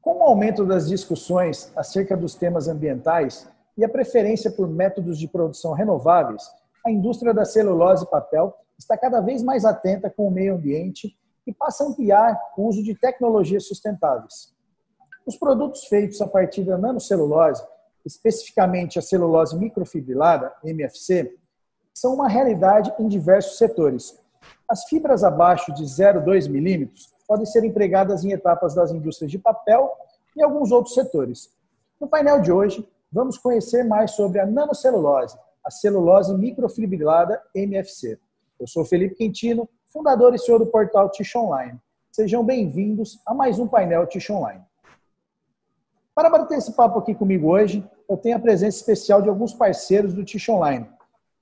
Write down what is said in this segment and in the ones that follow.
Com o aumento das discussões acerca dos temas ambientais e a preferência por métodos de produção renováveis, a indústria da celulose e papel está cada vez mais atenta com o meio ambiente e passa a ampliar o uso de tecnologias sustentáveis. Os produtos feitos a partir da nanocelulose, especificamente a celulose microfibrilada, MFC, são uma realidade em diversos setores. As fibras abaixo de 0,2 milímetros podem ser empregadas em etapas das indústrias de papel e alguns outros setores. No painel de hoje, vamos conhecer mais sobre a nanocelulose, a celulose microfibrilada MFC. Eu sou Felipe Quintino, fundador e senhor do portal Tish Online. Sejam bem-vindos a mais um painel Tish Online. Para bater esse papo aqui comigo hoje, eu tenho a presença especial de alguns parceiros do Tish Online.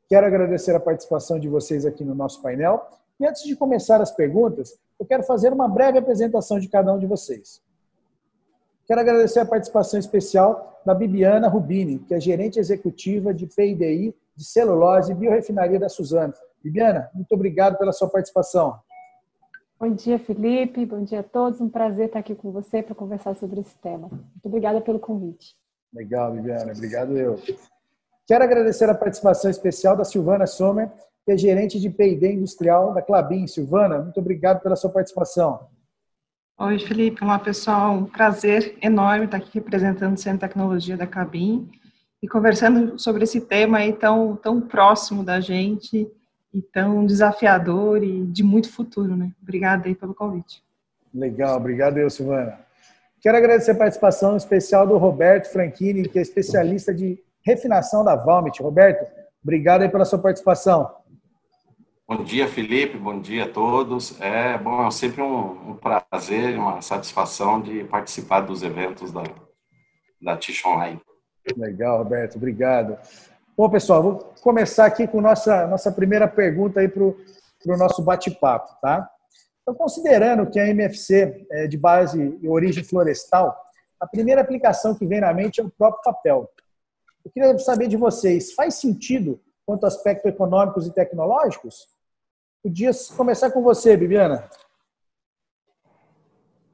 Quero agradecer a participação de vocês aqui no nosso painel. E antes de começar as perguntas, eu quero fazer uma breve apresentação de cada um de vocês. Quero agradecer a participação especial da Bibiana Rubini, que é gerente executiva de PIDI de celulose e biorefinaria da Suzano. Bibiana, muito obrigado pela sua participação. Bom dia, Felipe. Bom dia a todos. Um prazer estar aqui com você para conversar sobre esse tema. Muito obrigada pelo convite. Legal, Bibiana. Obrigado eu. Quero agradecer a participação especial da Silvana Sommer, que é gerente de P&D industrial da Clabin. Silvana, muito obrigado pela sua participação. Oi, Felipe. Olá, pessoal. Um prazer enorme estar aqui representando o Centro de Tecnologia da Clabin e conversando sobre esse tema aí tão, tão próximo da gente e tão desafiador e de muito futuro, né? Obrigada aí pelo convite. Legal, obrigado eu, Silvana. Quero agradecer a participação especial do Roberto Franchini, que é especialista de refinação da Valmet. Roberto, obrigado aí pela sua participação. Bom dia, Felipe. Bom dia a todos. É bom, é sempre um, um prazer, uma satisfação de participar dos eventos da, da Tish Online. Legal, Roberto. Obrigado. Bom, pessoal, vou começar aqui com nossa nossa primeira pergunta aí para o nosso bate-papo, tá? Então, considerando que a MFC é de base e origem florestal, a primeira aplicação que vem na mente é o próprio papel. Eu queria saber de vocês, faz sentido quanto a aspectos econômicos e tecnológicos? Podia começar com você, Bibiana.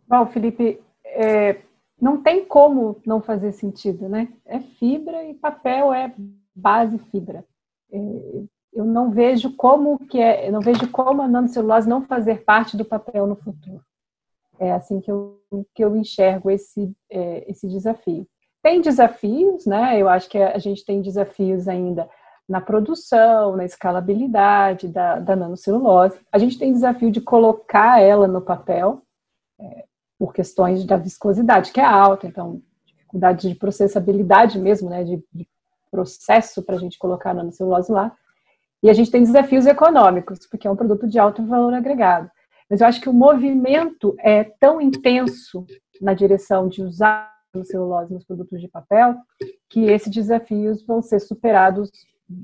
Bom, Felipe, é, não tem como não fazer sentido, né? É fibra e papel é base fibra. É, eu não vejo como que é, não vejo como a nanocelulose não fazer parte do papel no futuro. É assim que eu, que eu enxergo esse, é, esse desafio. Tem desafios, né? Eu acho que a gente tem desafios ainda na produção, na escalabilidade da, da nanocelulose. A gente tem desafio de colocar ela no papel, é, por questões da viscosidade, que é alta, então, dificuldade de processabilidade mesmo, né, de, de processo para a gente colocar a nanocelulose lá. E a gente tem desafios econômicos, porque é um produto de alto valor agregado. Mas eu acho que o movimento é tão intenso na direção de usar celulose nos produtos de papel, que esses desafios vão ser superados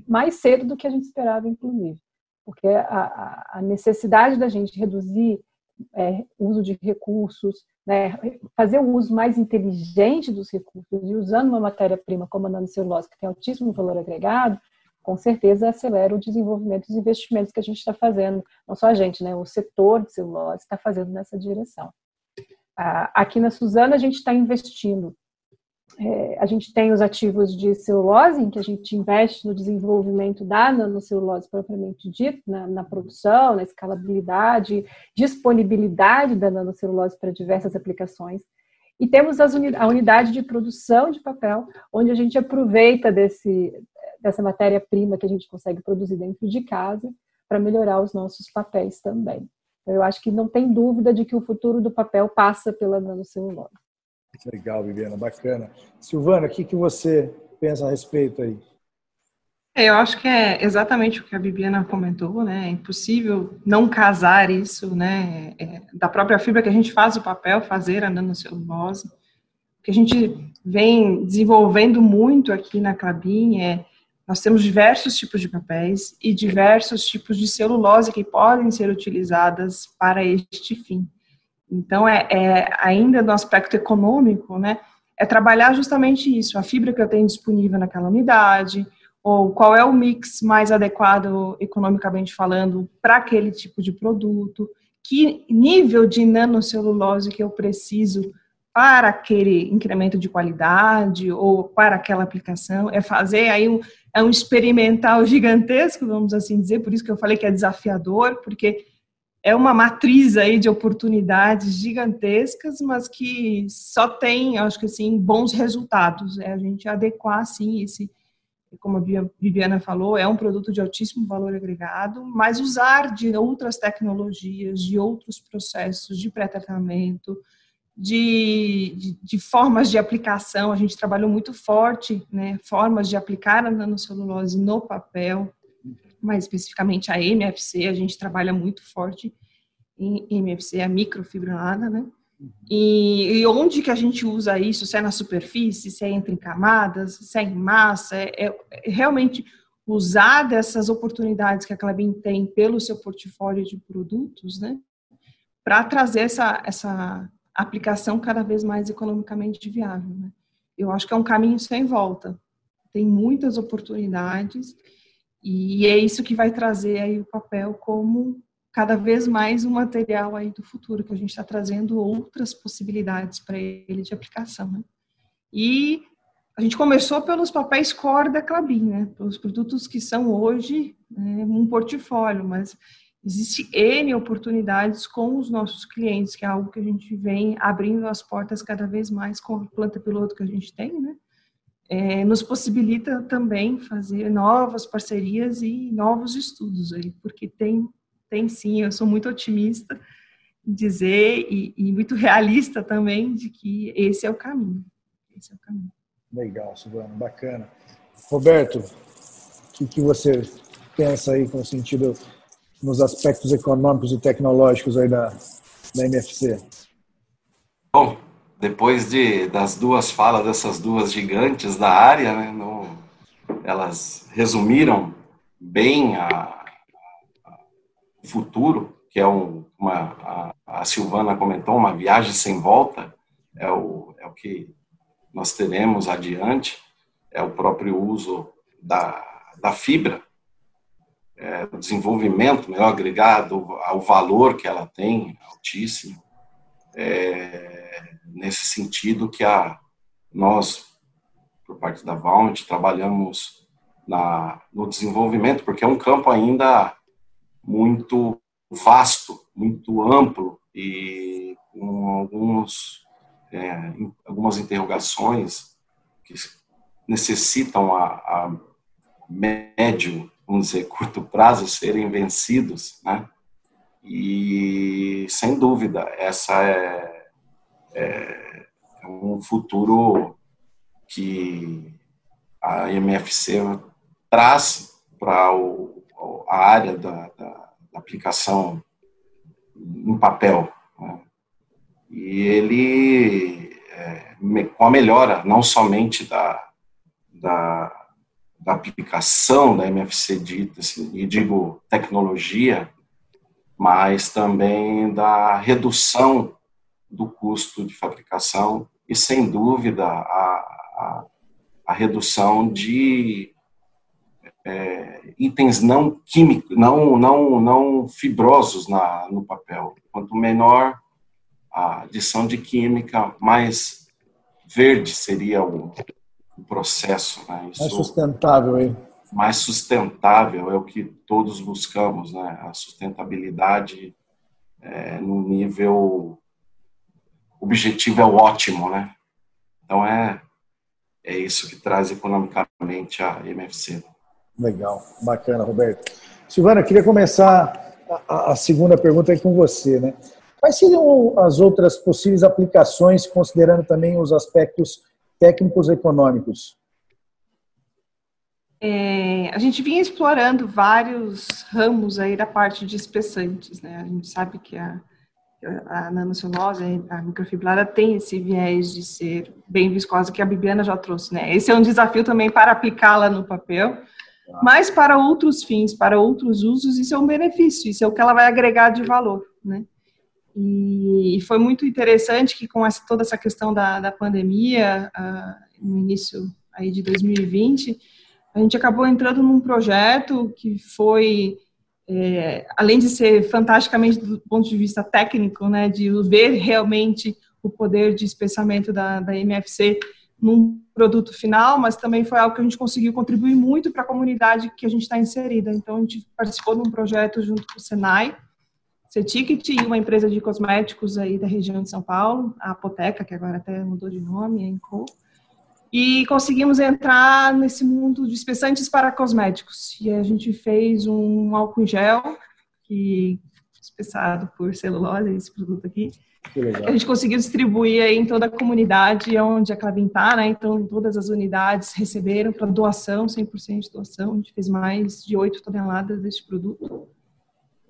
mais cedo do que a gente esperava, inclusive. Porque a, a necessidade da gente reduzir é, uso de recursos, né, fazer um uso mais inteligente dos recursos e usando uma matéria-prima como a nanocelulose, que tem altíssimo valor agregado, com certeza acelera o desenvolvimento dos investimentos que a gente está fazendo, não só a gente, né, o setor de celulose está fazendo nessa direção. Aqui na Suzana, a gente está investindo é, a gente tem os ativos de celulose, em que a gente investe no desenvolvimento da nanocelulose propriamente dito, na, na, produção, na escalabilidade, disponibilidade da nanocelulose para diversas aplicações. E temos uni a unidade de produção de papel, onde a gente aproveita desse, dessa matéria-prima que a gente consegue produzir dentro de casa para melhorar os nossos papéis também. Então, eu acho que não tem dúvida de que o futuro do papel passa pela nanocelulose. Legal, Viviana, bacana. Silvana, o que, que você pensa a respeito aí? É, eu acho que é exatamente o que a Bibiana comentou, né? É impossível não casar isso, né? É, da própria fibra que a gente faz o papel, fazer a nanocelulose. O que a gente vem desenvolvendo muito aqui na Clabin é nós temos diversos tipos de papéis e diversos tipos de celulose que podem ser utilizadas para este fim. Então, é, é, ainda no aspecto econômico, né, é trabalhar justamente isso, a fibra que eu tenho disponível naquela unidade, ou qual é o mix mais adequado, economicamente falando, para aquele tipo de produto, que nível de nanocelulose que eu preciso para aquele incremento de qualidade ou para aquela aplicação, é fazer aí um, é um experimental gigantesco, vamos assim dizer, por isso que eu falei que é desafiador, porque é uma matriz aí de oportunidades gigantescas, mas que só tem, acho que assim, bons resultados. É a gente adequar, assim, esse, como a Viviana falou, é um produto de altíssimo valor agregado, mas usar de outras tecnologias, de outros processos de pré-tratamento, de, de, de, formas de aplicação. A gente trabalhou muito forte, né, formas de aplicar a nanocelulose no papel, mais especificamente a MFC, a gente trabalha muito forte em MFC, a microfibrilada, né? E, e, onde que a gente usa isso? Se é na superfície, se é entre camadas, se é em massa, é, é realmente usar dessas oportunidades que a Clabin tem pelo seu portfólio de produtos, né? Para trazer essa, essa aplicação cada vez mais economicamente viável, né? Eu acho que é um caminho sem volta. Tem muitas oportunidades e é isso que vai trazer aí o papel como cada vez mais um material aí do futuro, que a gente está trazendo outras possibilidades para ele de aplicação. Né? E a gente começou pelos papéis core da Clabin, né? pelos produtos que são hoje né, um portfólio, mas existe N oportunidades com os nossos clientes, que é algo que a gente vem abrindo as portas cada vez mais com a planta piloto que a gente tem, né? É, nos possibilita também fazer novas parcerias e novos estudos aí, porque tem, tem sim, eu sou muito otimista em dizer e, e, muito realista também de que esse é o caminho. Esse é o caminho. Legal, Silvana, bacana. Roberto, o que, que você pensa aí com sentido nos aspectos econômicos e tecnológicos aí da, da MFC? Bom, depois de, das duas falas dessas duas gigantes da área, né, no, elas resumiram bem a, o futuro, que é um, uma, a, a, Silvana comentou, uma viagem sem volta, é o, é o que nós teremos adiante, é o próprio uso da, da fibra, é, o desenvolvimento melhor agregado ao valor que ela tem, altíssimo, é, nesse sentido que a, nós, por parte da Valmet, trabalhamos na, no desenvolvimento, porque é um campo ainda muito vasto, muito amplo e com alguns, é, algumas interrogações que necessitam a, a médio, vamos dizer, curto prazo serem vencidos, né? E, sem dúvida, essa é, é, é um futuro que a MFC traz para a área da, da, da, aplicação em papel. Né? E ele, é, com a melhora não somente da, da, da aplicação da MFC dita, assim, e digo tecnologia, mas também da redução do custo de fabricação e, sem dúvida, a, a, a redução de é, itens não químicos, não, não, não fibrosos na, no papel. Quanto menor a adição de química, mais verde seria o, o processo. Né? Isso, mais sustentável aí mais sustentável é o que todos buscamos, né? A sustentabilidade é, no nível objetivo é o ótimo, né? Então é é isso que traz economicamente a MFC. Legal, bacana, Roberto. Silvana, queria começar a, a segunda pergunta com você, né? Quais seriam as outras possíveis aplicações, considerando também os aspectos técnicos e econômicos? É, a gente vinha explorando vários ramos aí da parte de espessantes, né? A gente sabe que a, a nanocelulose, a microfibrada tem esse viés de ser bem viscosa que a Bibiana já trouxe, né? Esse é um desafio também para aplicá-la no papel, mas para outros fins, para outros usos, isso é um benefício, isso é o que ela vai agregar de valor, né? E foi muito interessante que com essa, toda essa questão da, da pandemia, uh, no início aí de 2020, a gente acabou entrando num projeto que foi, é, além de ser fantasticamente do ponto de vista técnico, né, de ver realmente o poder de espessamento da, da MFC num produto final, mas também foi algo que a gente conseguiu contribuir muito para a comunidade que a gente está inserida. Então, a gente participou de um projeto junto com o Senai, Ceticket e uma empresa de cosméticos aí da região de São Paulo, a Apoteca, que agora até mudou de nome, a Enco, e conseguimos entrar nesse mundo de espessantes para cosméticos. E a gente fez um álcool em gel, que espessado por celulose, esse produto aqui, a gente conseguiu distribuir em toda a comunidade onde a Clavin está, né? Então, todas as unidades receberam para doação, 100% de doação. A gente fez mais de 8 toneladas desse produto.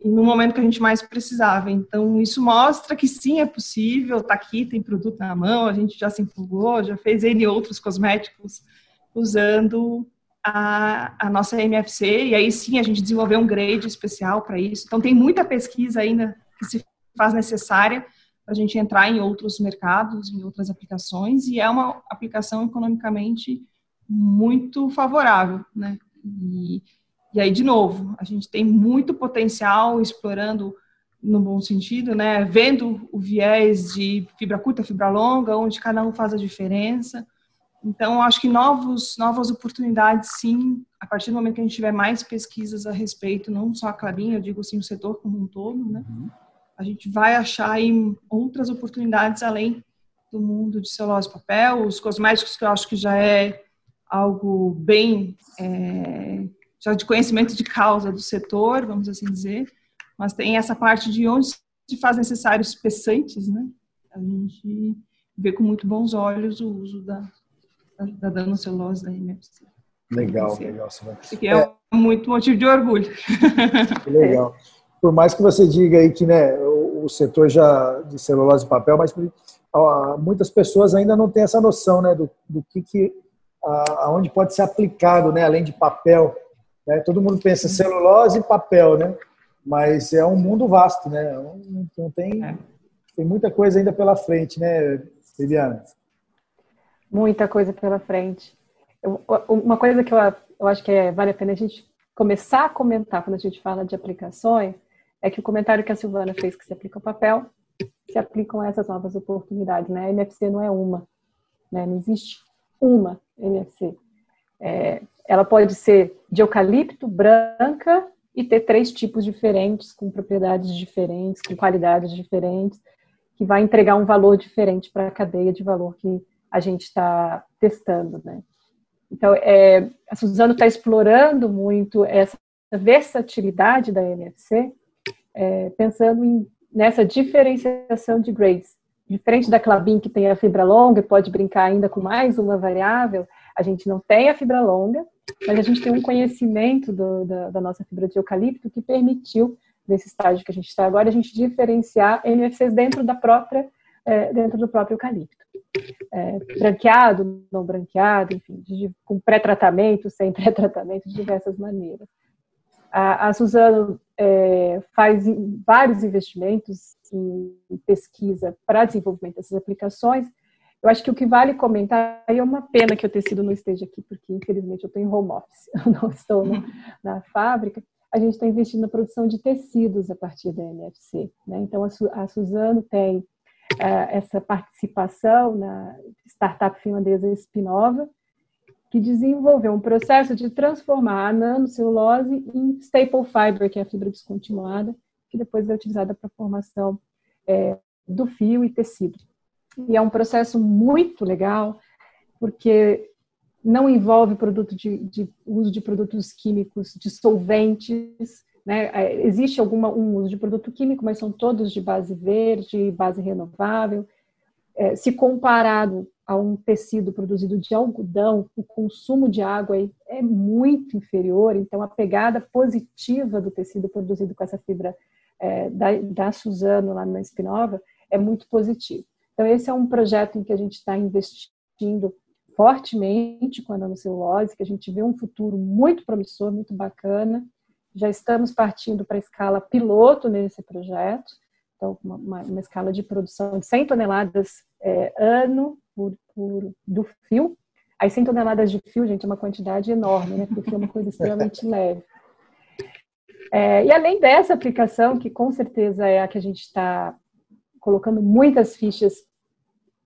No momento que a gente mais precisava. Então, isso mostra que sim, é possível, está aqui, tem produto na mão, a gente já se empolgou, já fez N outros cosméticos usando a, a nossa MFC, e aí sim a gente desenvolveu um grade especial para isso. Então, tem muita pesquisa ainda que se faz necessária para a gente entrar em outros mercados, em outras aplicações, e é uma aplicação economicamente muito favorável, né? E, e aí, de novo, a gente tem muito potencial explorando no bom sentido, né? Vendo o viés de fibra curta, fibra longa, onde cada um faz a diferença. Então, acho que novos, novas oportunidades, sim, a partir do momento que a gente tiver mais pesquisas a respeito, não só a Clabin, eu digo assim, o setor como um todo, né? Uhum a gente vai achar aí outras oportunidades além do mundo de celulose e papel, os cosméticos que eu acho que já é algo bem é, já de conhecimento de causa do setor, vamos assim dizer, mas tem essa parte de onde se faz necessários espessantes, né? A gente vê com muito bons olhos o uso da, da, da nanocelulose da MFC. Legal, legal. Que é, é muito motivo de orgulho. Legal. Por mais que você diga aí que né, o setor já de celulose e papel, mas muitas pessoas ainda não têm essa noção né, do, do que, que aonde pode ser aplicado, né, além de papel. Né? Todo mundo pensa celulose e papel, né? Mas é um mundo vasto, né? Então tem, é. tem muita coisa ainda pela frente, né, Viviana? Muita coisa pela frente. Eu, uma coisa que eu, eu acho que é, vale a pena a gente começar a comentar quando a gente fala de aplicações é que o comentário que a Silvana fez que se aplica ao papel, se aplicam a essas novas oportunidades, né? A NFC não é uma, né? Não existe uma NFC. É, ela pode ser de eucalipto, branca e ter três tipos diferentes, com propriedades diferentes, com qualidades diferentes, que vai entregar um valor diferente para a cadeia de valor que a gente está testando, né? Então, é, a Suzano está explorando muito essa versatilidade da NFC é, pensando em, nessa diferenciação de grades. Diferente da Clabin, que tem a fibra longa e pode brincar ainda com mais uma variável, a gente não tem a fibra longa, mas a gente tem um conhecimento do, da, da, nossa fibra de eucalipto que permitiu, nesse estágio que a gente está agora, a gente diferenciar NFCs dentro da própria, é, dentro do próprio eucalipto. É, branqueado, não branqueado, enfim, de, com pré-tratamento, sem pré-tratamento, de diversas maneiras. A, a Suzano é, faz vários investimentos em pesquisa para desenvolvimento dessas aplicações. Eu acho que o que vale comentar, e é uma pena que tenha sido não esteja aqui, porque infelizmente eu estou em home office, eu não estou na, na fábrica, a gente está investindo na produção de tecidos a partir da NFC. Né? Então, a, Suzano tem uh, essa participação na startup finlandesa Spinova, que desenvolveu um processo de transformar a nanocelulose em staple fiber, que é a fibra descontinuada, que depois é utilizada para a formação é, do fio e tecido. E é um processo muito legal, porque não envolve produto de, de uso de produtos químicos, de solventes, né? É, existe alguma, um uso de produto químico, mas são todos de base verde, base renovável. É, se comparado a um tecido produzido de algodão, o consumo de água é muito inferior, então a pegada positiva do tecido produzido com essa fibra é, da, da Suzano lá na Espinova é muito positivo. Então esse é um projeto em que a gente está investindo fortemente com a nanocelulose, que a gente vê um futuro muito promissor, muito bacana. Já estamos partindo para a escala piloto nesse projeto, então uma, uma, uma escala de produção de 100 toneladas é, ano por, por, do fio. Aí 100 toneladas de fio, gente, é uma quantidade enorme, né? Porque o fio é uma coisa extremamente leve. É, e além dessa aplicação, que com certeza é a que a gente está colocando muitas fichas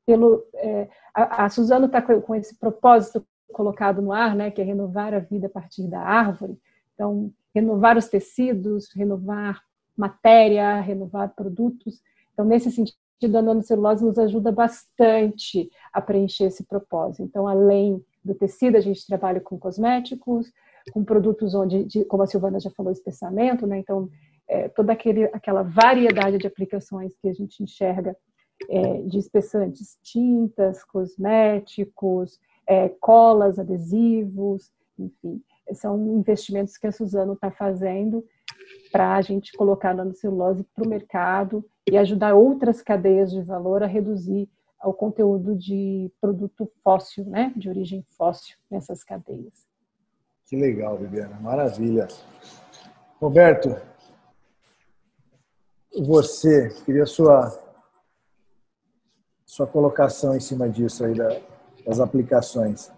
pelo é, a, a está com, com esse propósito colocado no ar, né, que é renovar a vida a partir da árvore. Então, renovar os tecidos, renovar matéria, renovar produtos. Então, nesse sentido, a nanocelulose nos ajuda bastante a preencher esse propósito. Então, além do tecido, a gente trabalha com cosméticos, com produtos onde, de, como a Silvana já falou, espessamento, né? Então, é, toda aquele, aquela variedade de aplicações que a gente enxerga é, de espessantes, tintas, cosméticos, é, colas, adesivos, enfim, são investimentos que a Suzano está fazendo para a gente colocar a nanocelulose para o mercado e ajudar outras cadeias de valor a reduzir o conteúdo de produto fóssil, né, de origem fóssil nessas cadeias. Que legal, Viviana, maravilha. Roberto, você, queria sua sua colocação em cima disso aí das aplicações.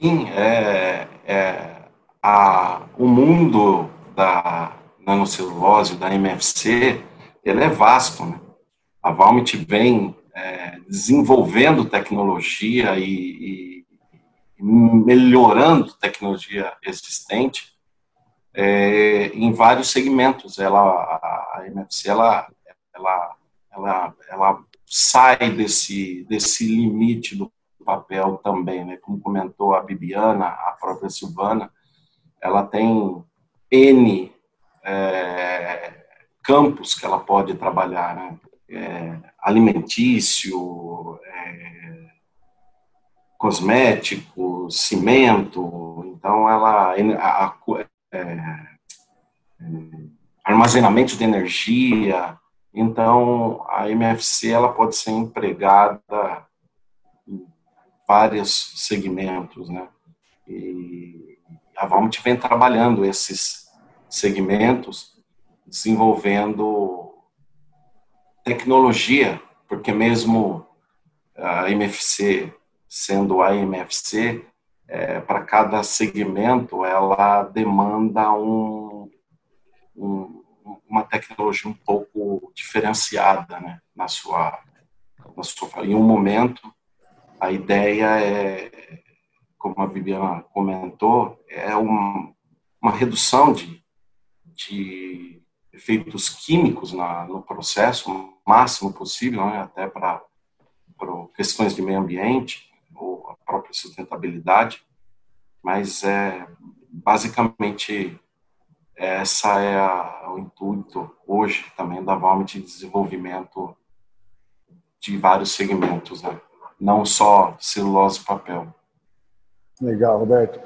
Sim, é, é a, o mundo da nanocelulose, da MFC, ele é vasto. Né? A Valmit vem é, desenvolvendo tecnologia e, e, melhorando tecnologia existente é, em vários segmentos. Ela, a, a MFC ela, ela, ela, ela sai desse, desse limite do papel também, né? Como comentou a Bibiana, a própria Silvana, ela tem N é, campos que ela pode trabalhar, né? É, alimentício, é, cosmético, cimento, então ela a, a, é, armazenamento de energia, então a MFC ela pode ser empregada vários segmentos, né? E a Valmont vem trabalhando esses segmentos, desenvolvendo tecnologia, porque mesmo a MFC sendo a MFC, é, para cada segmento ela demanda um, uma tecnologia um pouco diferenciada, né, na sua, na sua em um momento a ideia é, como a Bibiana comentou, é um, uma redução de, de efeitos químicos na, no processo, o máximo possível, né, até para questões de meio ambiente ou a própria sustentabilidade, mas é basicamente essa é a, o intuito hoje também da Valmet de desenvolvimento de vários segmentos, né? não só celulose e papel. Legal, Roberto.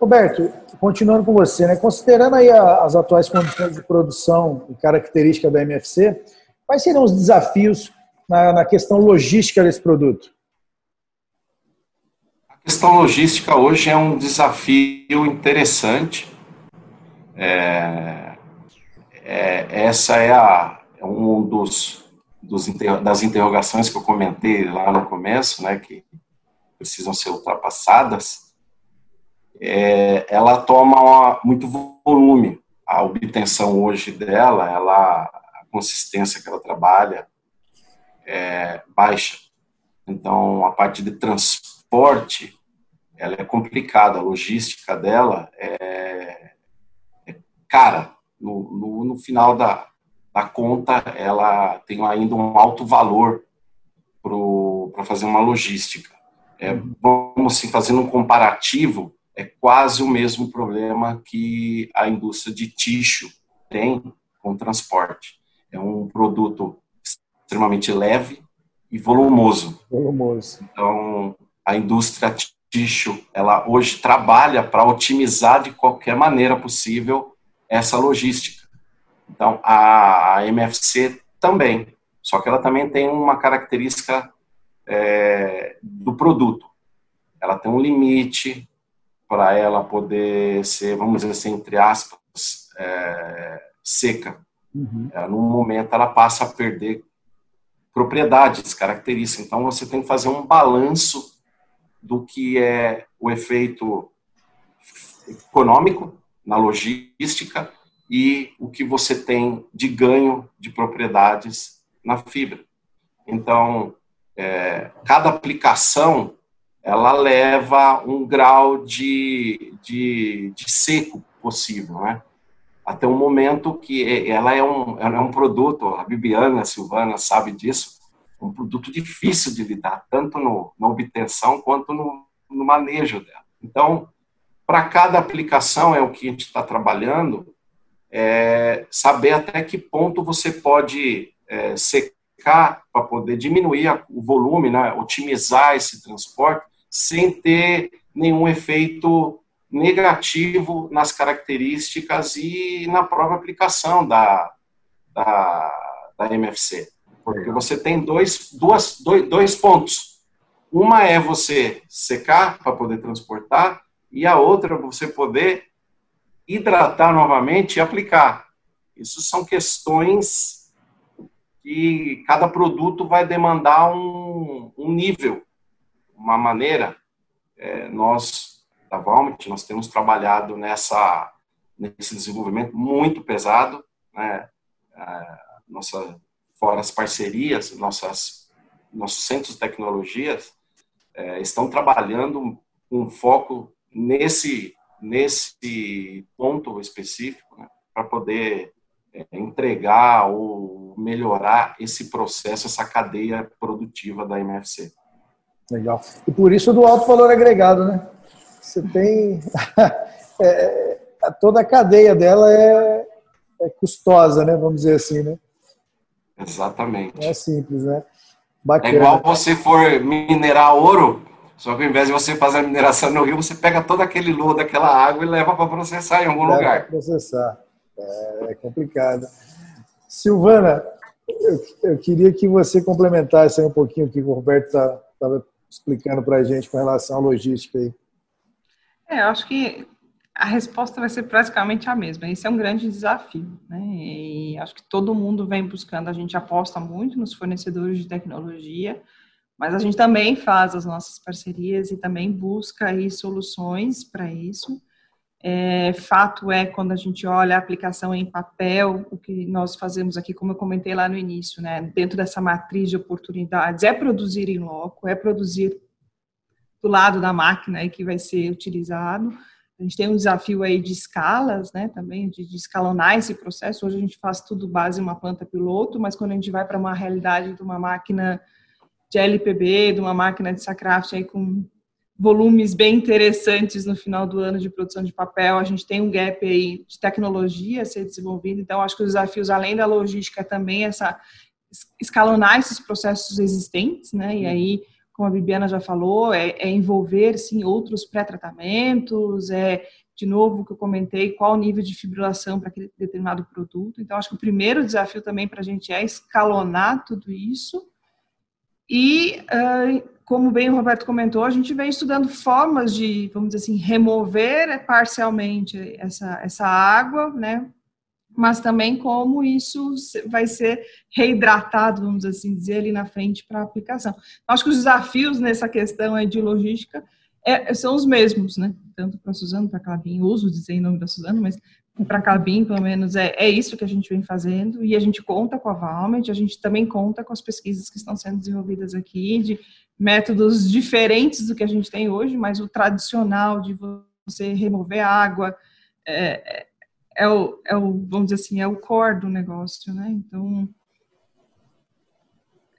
Roberto, continuando com você, né? considerando aí as atuais condições de produção e característica da MFC, quais seriam os desafios na, na questão logística desse produto? A questão logística hoje é um desafio interessante. É, é, essa é, a, é um dos dos, das interrogações que eu comentei lá no começo, né, que precisam ser ultrapassadas, é, ela toma muito volume. A obtenção hoje dela, ela, a consistência que ela trabalha é baixa. Então, a parte de transporte, ela é complicada. A logística dela é cara. No, no, no final da, da conta ela tem ainda um alto valor para fazer uma logística. É, vamos assim, fazendo um comparativo, é quase o mesmo problema que a indústria de tixo tem com transporte. É um produto extremamente leve e volumoso. Volumoso. Então, a indústria tixo, ela hoje trabalha para otimizar de qualquer maneira possível essa logística. Então, a, a MFC também, só que ela também tem uma característica é, do produto. Ela tem um limite para ela poder ser, vamos dizer assim, entre aspas, é, seca. Uhum. É, num momento ela passa a perder propriedades, características. Então você tem que fazer um balanço do que é o efeito econômico na logística e o que você tem de ganho de propriedades na fibra. Então, é, cada aplicação ela leva um grau de, de, de seco possível, né? Até um momento que ela é um, ela é um produto, a Bibiana, a Silvana sabe disso, um produto difícil de lidar, tanto no, na obtenção quanto no, no manejo dela. Então, para cada aplicação, é o que a gente está trabalhando, é saber até que ponto você pode é, secar para poder diminuir a, o volume, né, otimizar esse transporte, sem ter nenhum efeito negativo nas características e na própria aplicação da, da, da MFC. Porque você tem dois, duas, dois, dois pontos. Uma é você secar para poder transportar, e a outra você poder hidratar novamente e aplicar. Isso são questões que cada produto vai demandar um, um nível, uma maneira. É, nós, da Valmet, nós temos trabalhado nessa, nesse desenvolvimento muito pesado, né? É, nossa, fora as parcerias, nossas, nossos centros de tecnologias é, estão trabalhando com foco nesse, nesse ponto específico, né, para poder é, entregar ou melhorar esse processo, essa cadeia produtiva da MFC. Legal. E por isso do alto valor agregado, né? Você tem. é, toda a cadeia dela é, é, custosa, né? Vamos dizer assim, né? Exatamente. é simples, né? Bacana. É igual você for minerar ouro, só que ao invés de você fazer a mineração no rio, você pega todo aquele lodo daquela água e leva para processar em algum leva lugar. Para processar. É, é, complicado. Silvana, eu, eu, queria que você complementasse um pouquinho o que o Roberto estava tá, explicando para a gente com relação à logística aí. É, eu acho que a resposta vai ser praticamente a mesma. Esse é um grande desafio, né? E acho que todo mundo vem buscando. A gente aposta muito nos fornecedores de tecnologia, mas a gente também faz as nossas parcerias e também busca aí soluções para isso. É, fato é, quando a gente olha a aplicação em papel, o que nós fazemos aqui, como eu comentei lá no início, né, dentro dessa matriz de oportunidades, é produzir em loco, é produzir do lado da máquina aí que vai ser utilizado. A gente tem um desafio aí de escalas, né, também, de, de escalonar esse processo. Hoje a gente faz tudo base em uma planta piloto, mas quando a gente vai para uma realidade de uma máquina de LPB, de uma máquina de Sacraft aí com volumes bem interessantes no final do ano de produção de papel. A gente tem um gap aí de tecnologia a ser desenvolvido, então acho que os desafios, além da logística, também essa escalonar esses processos existentes, né? E aí, como a Bibiana já falou, é, é envolver sim outros pré-tratamentos, é de novo que eu comentei, qual o nível de fibrilação para aquele determinado produto. Então, acho que o primeiro desafio também para a gente é escalonar tudo isso e, uh, como bem o Roberto comentou, a gente vem estudando formas de, vamos dizer assim, remover parcialmente essa, essa água, né? Mas também como isso vai ser reidratado, vamos assim dizer, ali na frente para a aplicação. Acho que os desafios nessa questão de logística é, são os mesmos, né? Tanto para a Suzano, para a Clabin, uso dizer em nome da Suzano, mas para a Cabim, pelo menos, é, é isso que a gente vem fazendo, e a gente conta com a Valmet, a gente também conta com as pesquisas que estão sendo desenvolvidas aqui, de métodos diferentes do que a gente tem hoje, mas o tradicional de você remover água é, é, é, o, é o, vamos dizer assim, é o core do negócio, né? Então,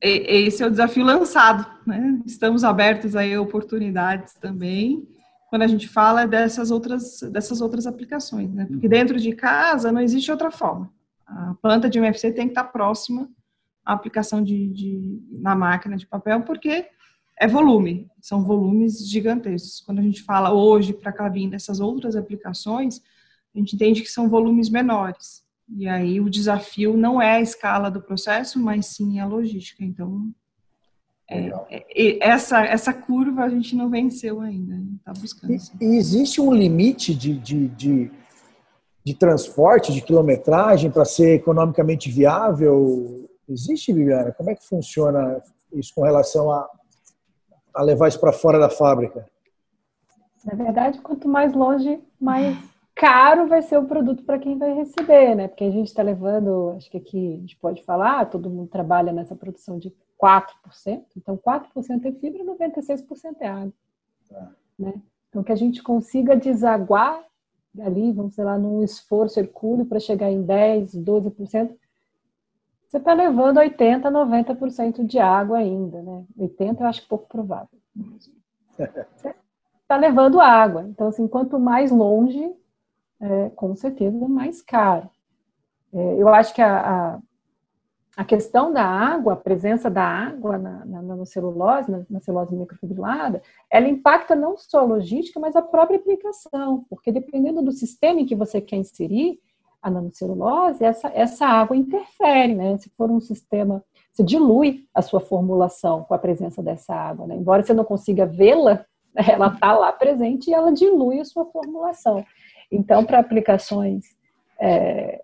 esse é o desafio lançado, né? Estamos abertos a oportunidades também, quando a gente fala dessas outras, dessas outras aplicações, né? Porque dentro de casa não existe outra forma. A planta de MFC tem que estar próxima à aplicação de, de na máquina de papel, porque é volume, são volumes gigantescos. Quando a gente fala hoje para cabine dessas outras aplicações, a gente entende que são volumes menores. E aí o desafio não é a escala do processo, mas sim a logística. Então, é essa, essa curva a gente não venceu ainda, está buscando. E, e, existe um limite de, de, de, de transporte, de quilometragem para ser economicamente viável? Existe, Viviana? Como é que funciona isso com relação a, a levar isso para fora da fábrica? Na verdade, quanto mais longe, mais caro vai ser o produto para quem vai receber, né? Porque a gente está levando, acho que aqui a gente pode falar, todo mundo trabalha nessa produção de 4%. Então, 4% é fibra, 96% é água. Tá. Né? Então, que a gente consiga desaguar ali, vamos sei lá, num esforço hercúleo para chegar em 10%, 12%, você está levando 80%, 90% de água ainda, né? 80% eu acho pouco provável. Você está levando água. Então, assim, quanto mais longe, é, com certeza mais caro. É, eu acho que a, a, a, questão da água, a presença da água na, na, na celulose, na, na, celulose microfibrilada, ela impacta não só a logística, mas a própria aplicação, porque dependendo do sistema em que você quer inserir a nanocelulose, essa, essa água interfere, né? Se for um sistema, se dilui a sua formulação com a presença dessa água, né? Embora você não consiga vê-la, ela está lá presente e ela dilui a sua formulação. Então, para aplicações é,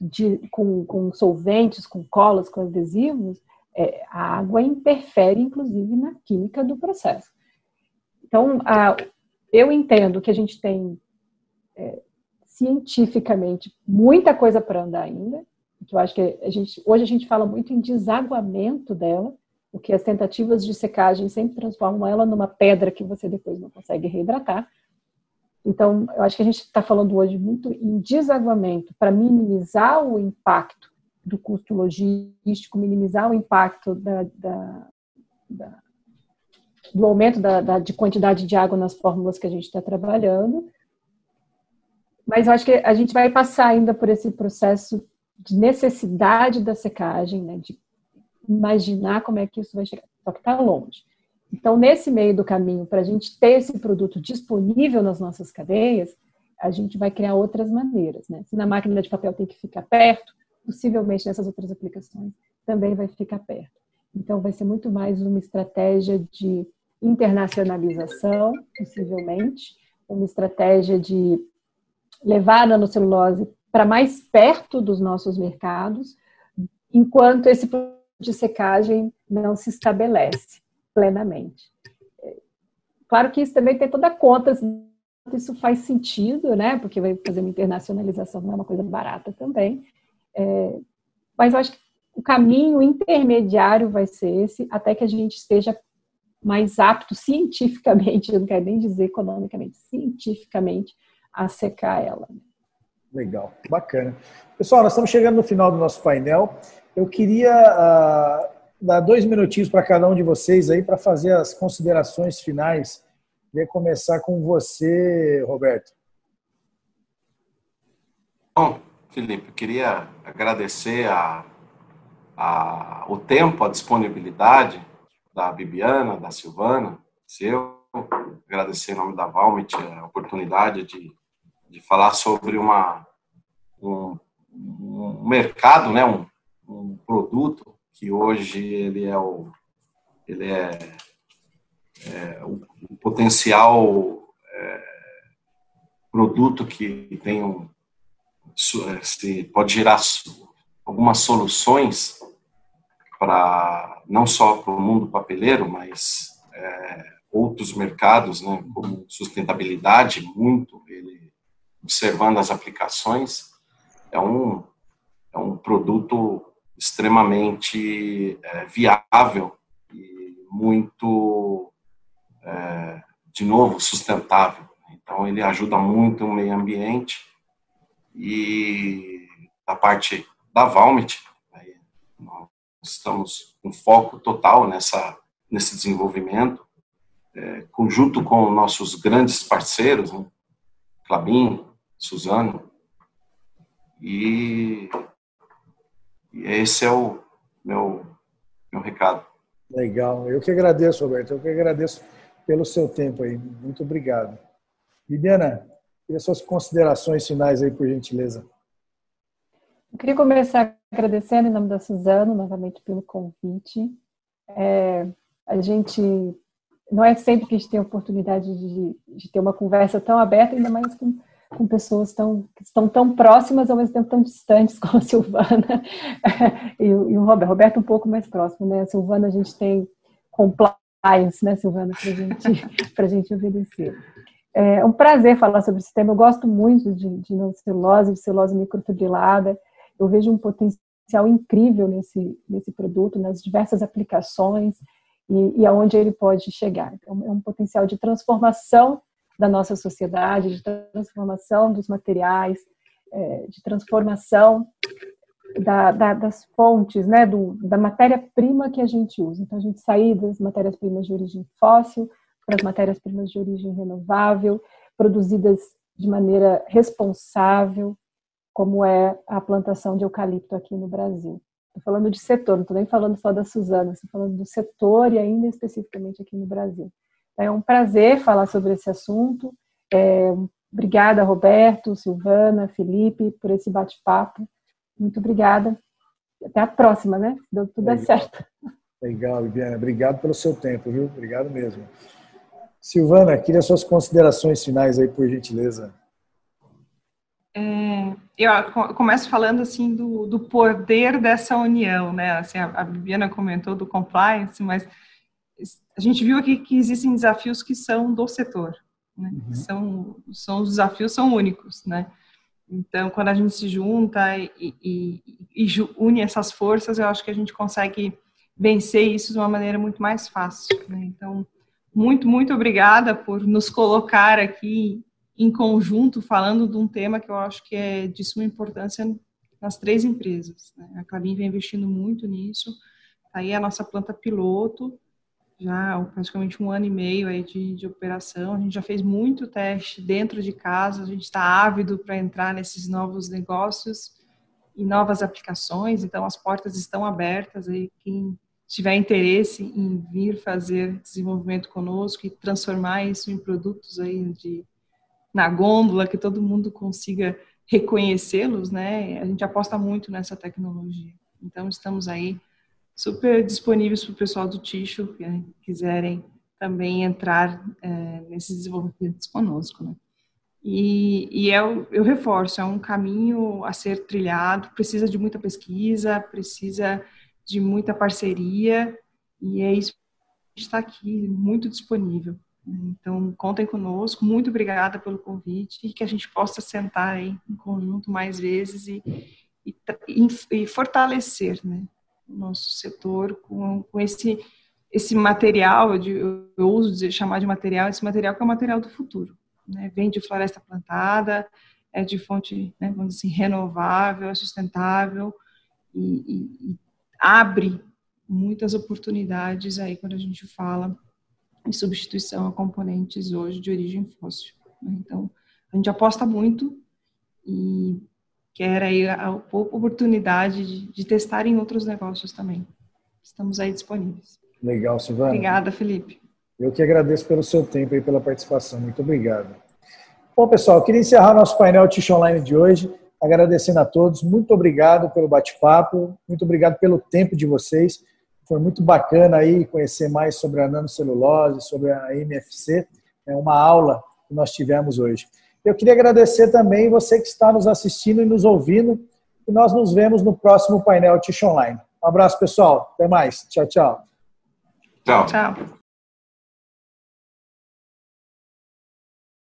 de, com, com, solventes, com colas, com adesivos, é, a água interfere, inclusive, na química do processo. Então, a, eu entendo que a gente tem é, cientificamente muita coisa para andar ainda, que eu acho que a gente, hoje a gente fala muito em desaguamento dela, porque as tentativas de secagem sempre transformam ela numa pedra que você depois não consegue reidratar. Então, eu acho que a gente está falando hoje muito em desaguamento para minimizar o impacto do custo logístico, minimizar o impacto da, da, da, do aumento de quantidade de água nas fórmulas que a gente está trabalhando. Mas eu acho que a gente vai passar ainda por esse processo de necessidade da secagem, né, de imaginar como é que isso vai chegar. Só que está longe. Então, nesse meio do caminho, para a gente ter esse produto disponível nas nossas cadeias, a gente vai criar outras maneiras. Né? Se na máquina de papel tem que ficar perto, possivelmente nessas outras aplicações também vai ficar perto. Então, vai ser muito mais uma estratégia de internacionalização, possivelmente, uma estratégia de levar a nanocelulose para mais perto dos nossos mercados, enquanto esse produto de secagem não se estabelece plenamente. Claro que isso também tem toda a conta, isso faz sentido, né? Porque vai fazer uma internacionalização, não é uma coisa barata também. É, mas eu acho que o caminho intermediário vai ser esse, até que a gente esteja mais apto cientificamente, eu não quero nem dizer economicamente, cientificamente, a secar ela. Legal, bacana. Pessoal, nós estamos chegando no final do nosso painel. Eu queria uh, dar dois minutinhos para cada um de vocês aí para fazer as considerações finais. Queria começar com você, Roberto. Bom, Felipe, queria agradecer a, a, o tempo, a disponibilidade da Bibiana, da Silvana, seu, agradecer em nome da Valmit a oportunidade de, de falar sobre uma, um, um mercado, né, um, um produto que hoje ele é o ele é, é o, o, potencial é, produto que tem um é, se pode gerar algumas soluções para não só para o mundo papeleiro, mas é, outros mercados, né, como sustentabilidade, muito ele observando as aplicações, é um é um produto extremamente é, viável e muito, é, de novo, sustentável. Então, ele ajuda muito o meio ambiente e da parte da Valmet, nós estamos com foco total nessa, nesse desenvolvimento, é, conjunto com nossos grandes parceiros, né? Clabin, Suzano, e esse é o meu, meu recado. Legal. Eu que agradeço, Roberto. Eu que agradeço pelo seu tempo aí. Muito obrigado. Viviana, queria suas considerações finais aí, por gentileza. Eu queria começar agradecendo em nome da Suzano, novamente, pelo convite. É, a gente não é sempre que a gente tem a oportunidade de, de ter uma conversa tão aberta, ainda mais com com pessoas tão, que estão tão próximas, ao mesmo tempo tão distantes, como a Silvana e, e, o Roberto. Roberto um pouco mais próximo, né? A Silvana a gente tem compliance, né, Silvana, para gente, a gente obedecer. É um prazer falar sobre esse tema. Eu gosto muito de, de celulose, de celulose microfibrilada. Eu vejo um potencial potencial incrível nesse, nesse produto, nas diversas aplicações e, e aonde ele pode chegar. Então, é um potencial de transformação da nossa sociedade, de transformação dos materiais, é, de transformação da, da, das fontes, né, do, da matéria-prima que a gente usa. Então, a gente sair das matérias-primas de origem fóssil para as matérias-primas de origem renovável, produzidas de maneira responsável, como é a plantação de eucalipto aqui no Brasil. Estou falando de setor, não estou nem falando só da Suzana, estou falando do setor e ainda especificamente aqui no Brasil. É um prazer falar sobre esse assunto. É, obrigada, Roberto, Silvana, Felipe, por esse bate-papo. Muito obrigada. Até a próxima, né? Se deu tudo Legal. certo. Legal, Viviana. Obrigado pelo seu tempo, viu? Obrigado mesmo. Silvana, queria suas considerações finais aí, por gentileza. É, eu começo falando assim do, do, poder dessa união, né? Assim, a, a Bibiana comentou do compliance, mas a gente viu aqui que existem desafios que são do setor, né? Uhum. São, são os desafios são únicos, né? Então, quando a gente se junta e, e, e, une essas forças, eu acho que a gente consegue vencer isso de uma maneira muito mais fácil. Né? Então, muito, muito obrigada por nos colocar aqui em conjunto, falando de um tema que eu acho que é de suma importância nas três empresas. Né? A Clabin vem investindo muito nisso. Tá aí a nossa planta piloto, já praticamente um ano e meio aí de, de operação. A gente já fez muito teste dentro de casa, a gente está ávido para entrar nesses novos negócios e novas aplicações, então as portas estão abertas aí, quem tiver interesse em vir fazer desenvolvimento conosco e transformar isso em produtos aí de na gôndola, que todo mundo consiga reconhecê-los, né? A gente aposta muito nessa tecnologia. Então estamos aí super disponíveis para o pessoal do Ticho que quiserem também entrar é, nesses desenvolvimentos conosco, né? E, e eu, eu reforço, é um caminho a ser trilhado, precisa de muita pesquisa, precisa de muita parceria, e é isso que está aqui, muito disponível. Então, contem conosco, muito obrigada pelo convite, e que a gente possa sentar aí em conjunto mais vezes e, e, e fortalecer, né? Nosso setor com, com esse esse material, eu, eu uso dizer, chamar de material, esse material que é o material do futuro. Né? Vem de floresta plantada, é de fonte, né, vamos dizer assim, renovável, é sustentável e, e, e, abre muitas oportunidades aí quando a gente fala em substituição a componentes hoje de origem fóssil. Né? Então, a gente aposta muito e quer aí a oportunidade de, de testar em outros negócios também. Estamos aí disponíveis. Legal, Silvana. Obrigada, Felipe. Eu que agradeço pelo seu tempo e pela participação. Muito obrigado. Bom, pessoal, queria encerrar nosso painel Tish Online de hoje, agradecendo a todos. Muito obrigado pelo bate-papo, muito obrigado pelo tempo de vocês. Foi muito bacana aí conhecer mais sobre a nanocelulose, sobre a MFC. É uma aula que nós tivemos hoje. Eu queria agradecer também você que está nos assistindo e nos ouvindo. E nós nos vemos no próximo painel Tish Online. Um abraço, pessoal. Até mais. Tchau, tchau. Tchau. Tchau.